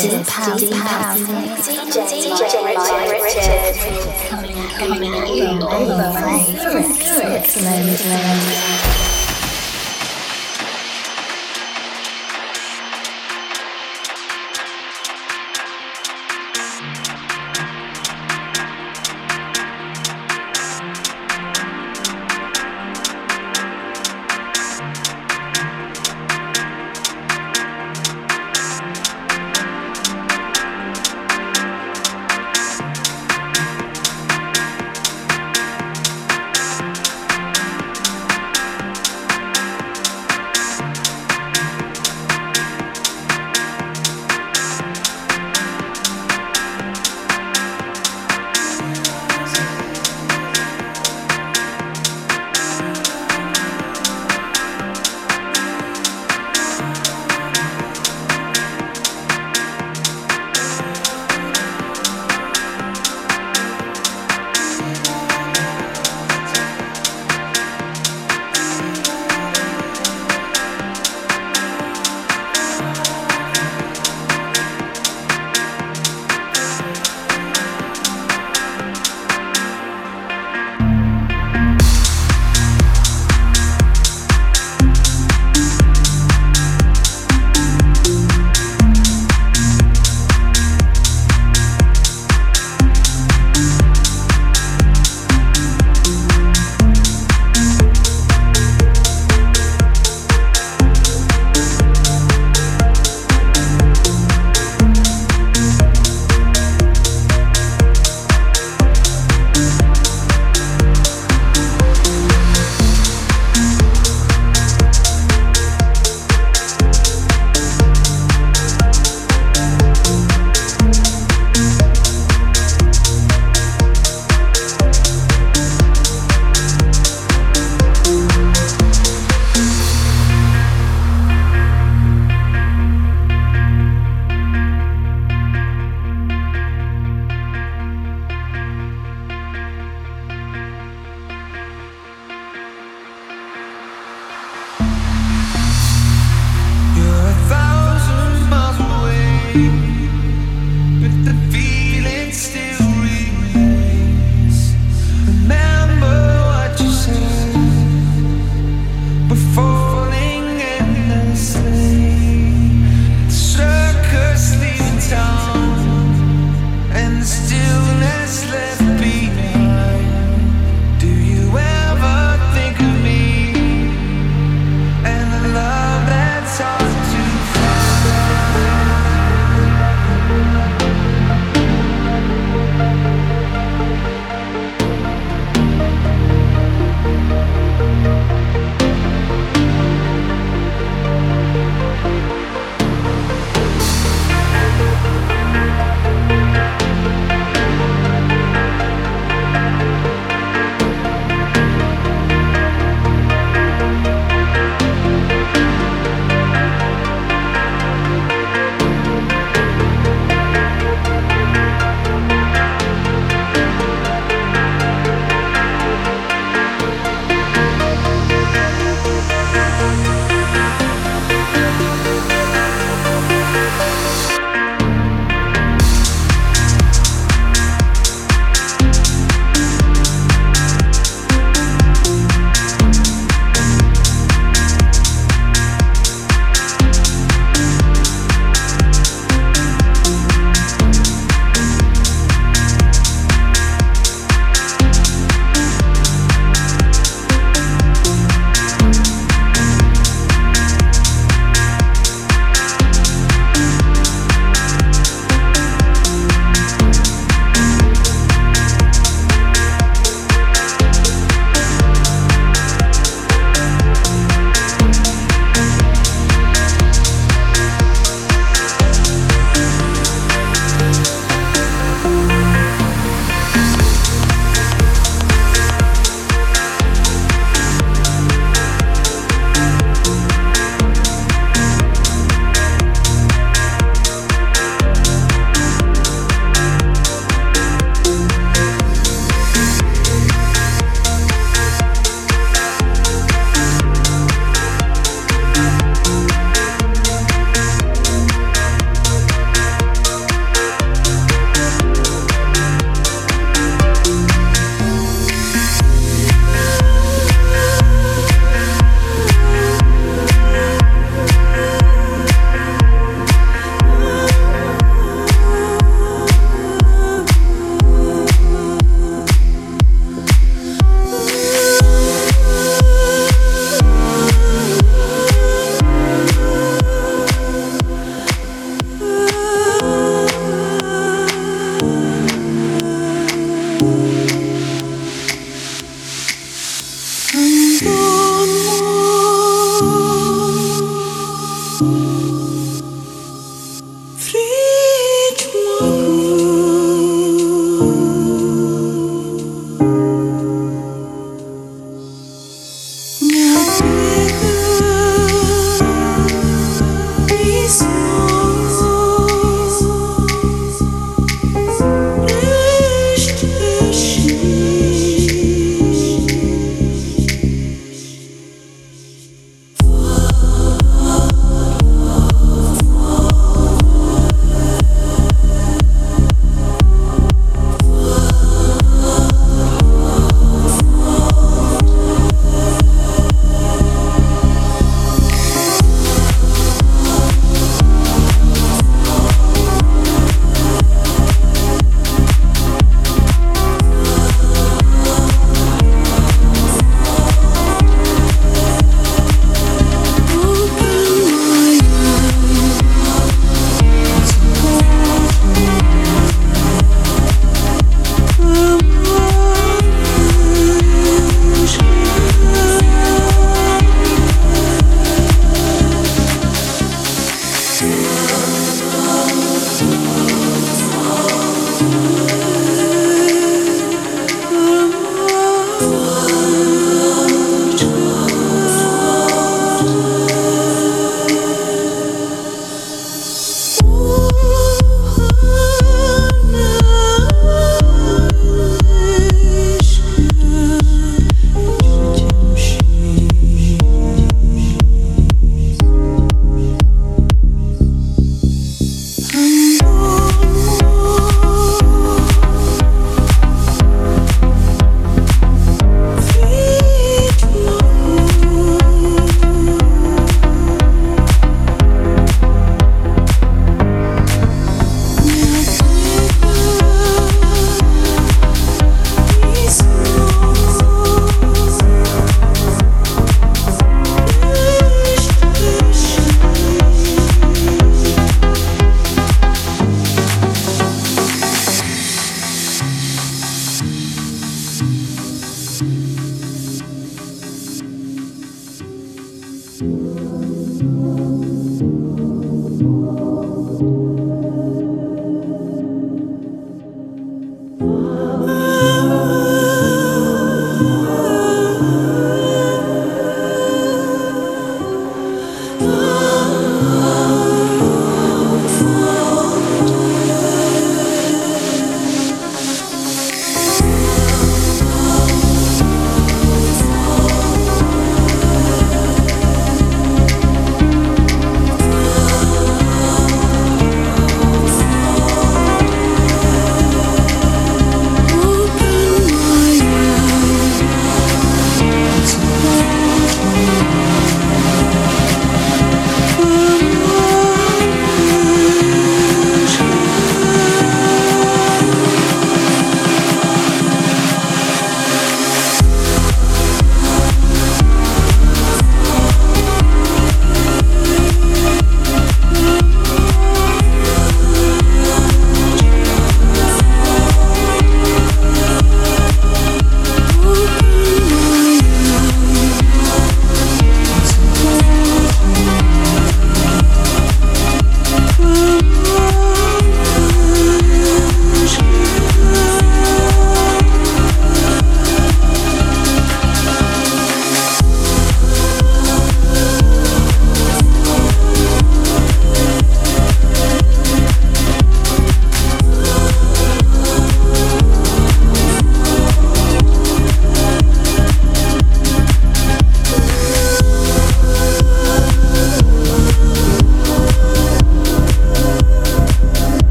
deep house, deep house, DJ, DJ Richard, coming at you all the way, Switzerland. never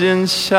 what's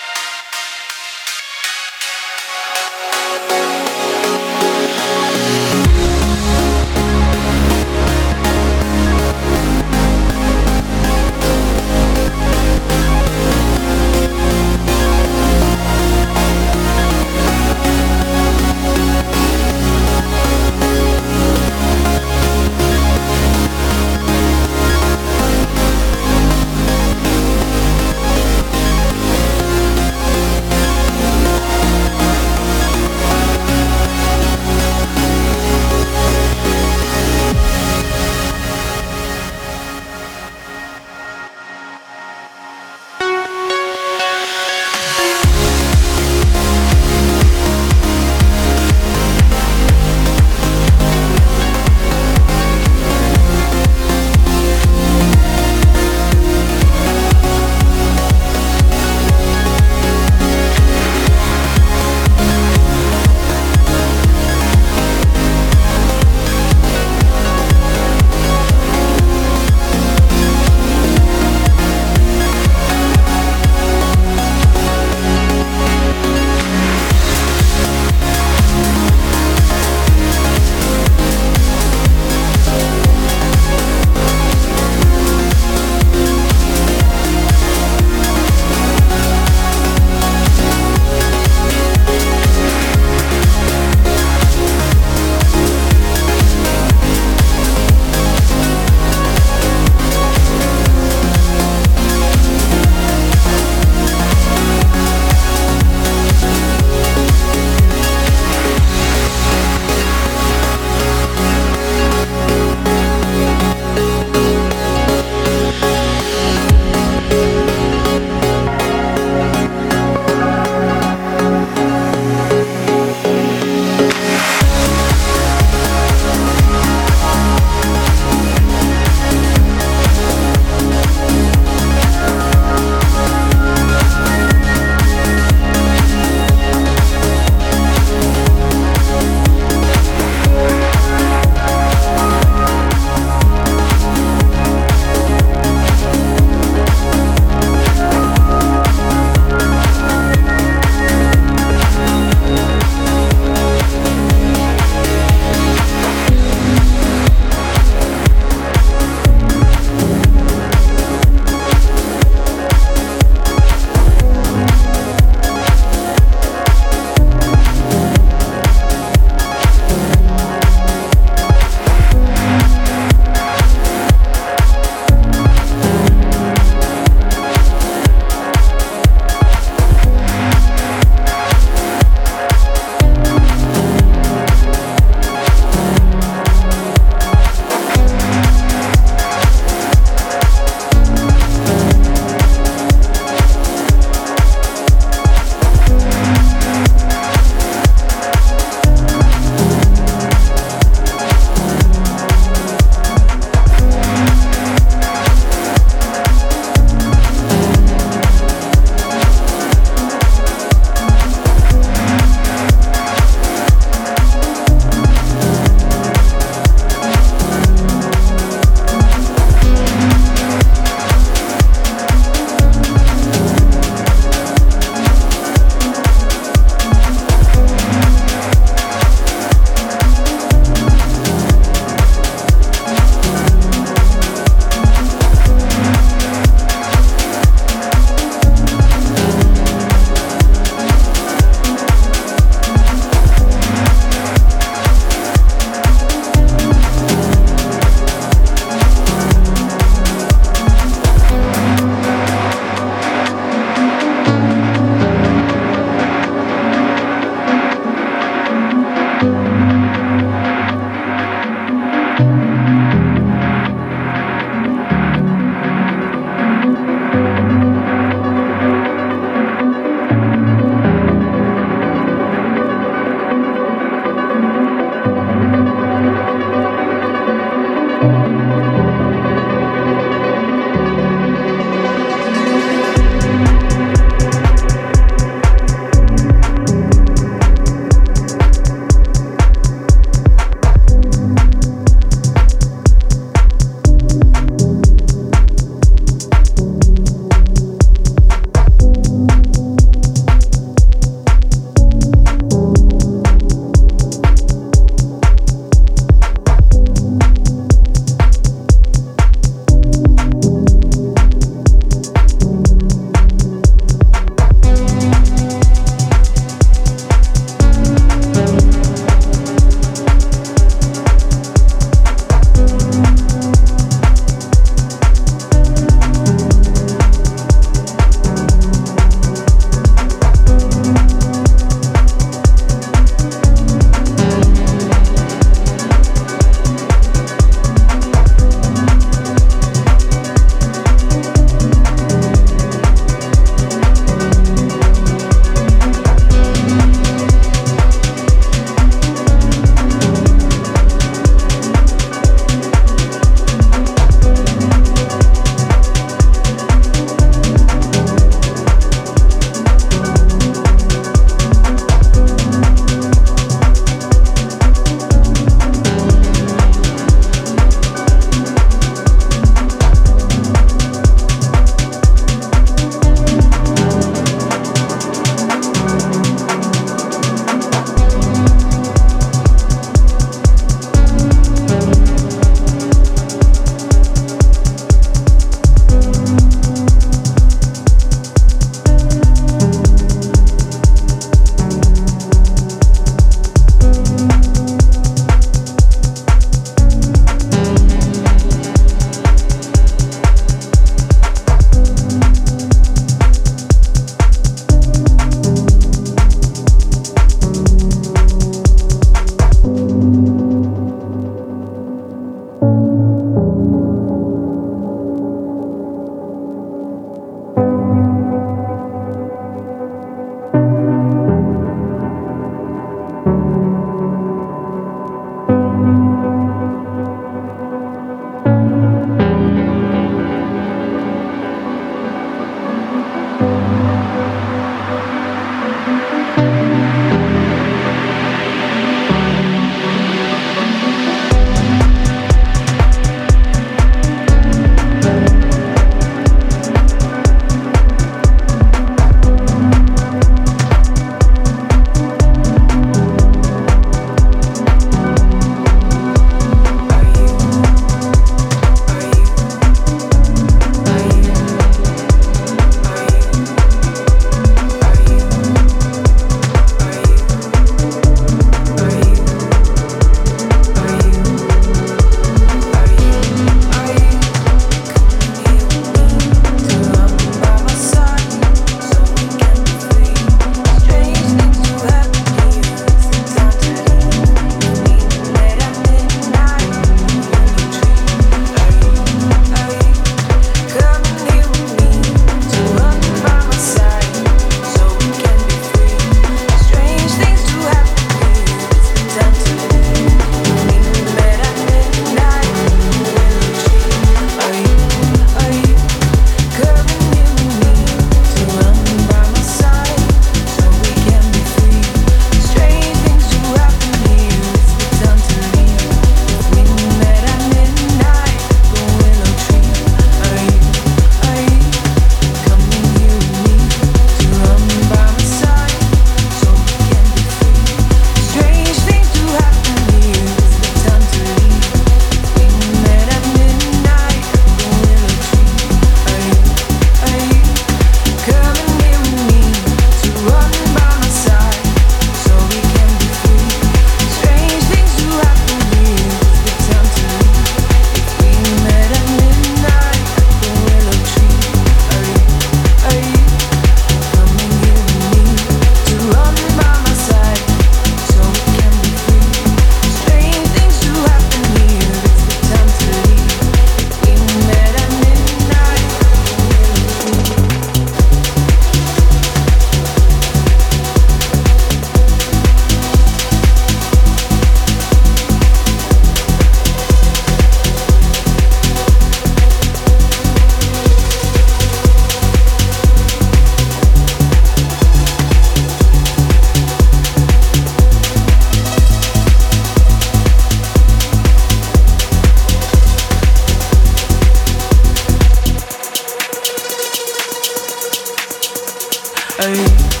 Hey.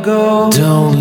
another go? Don't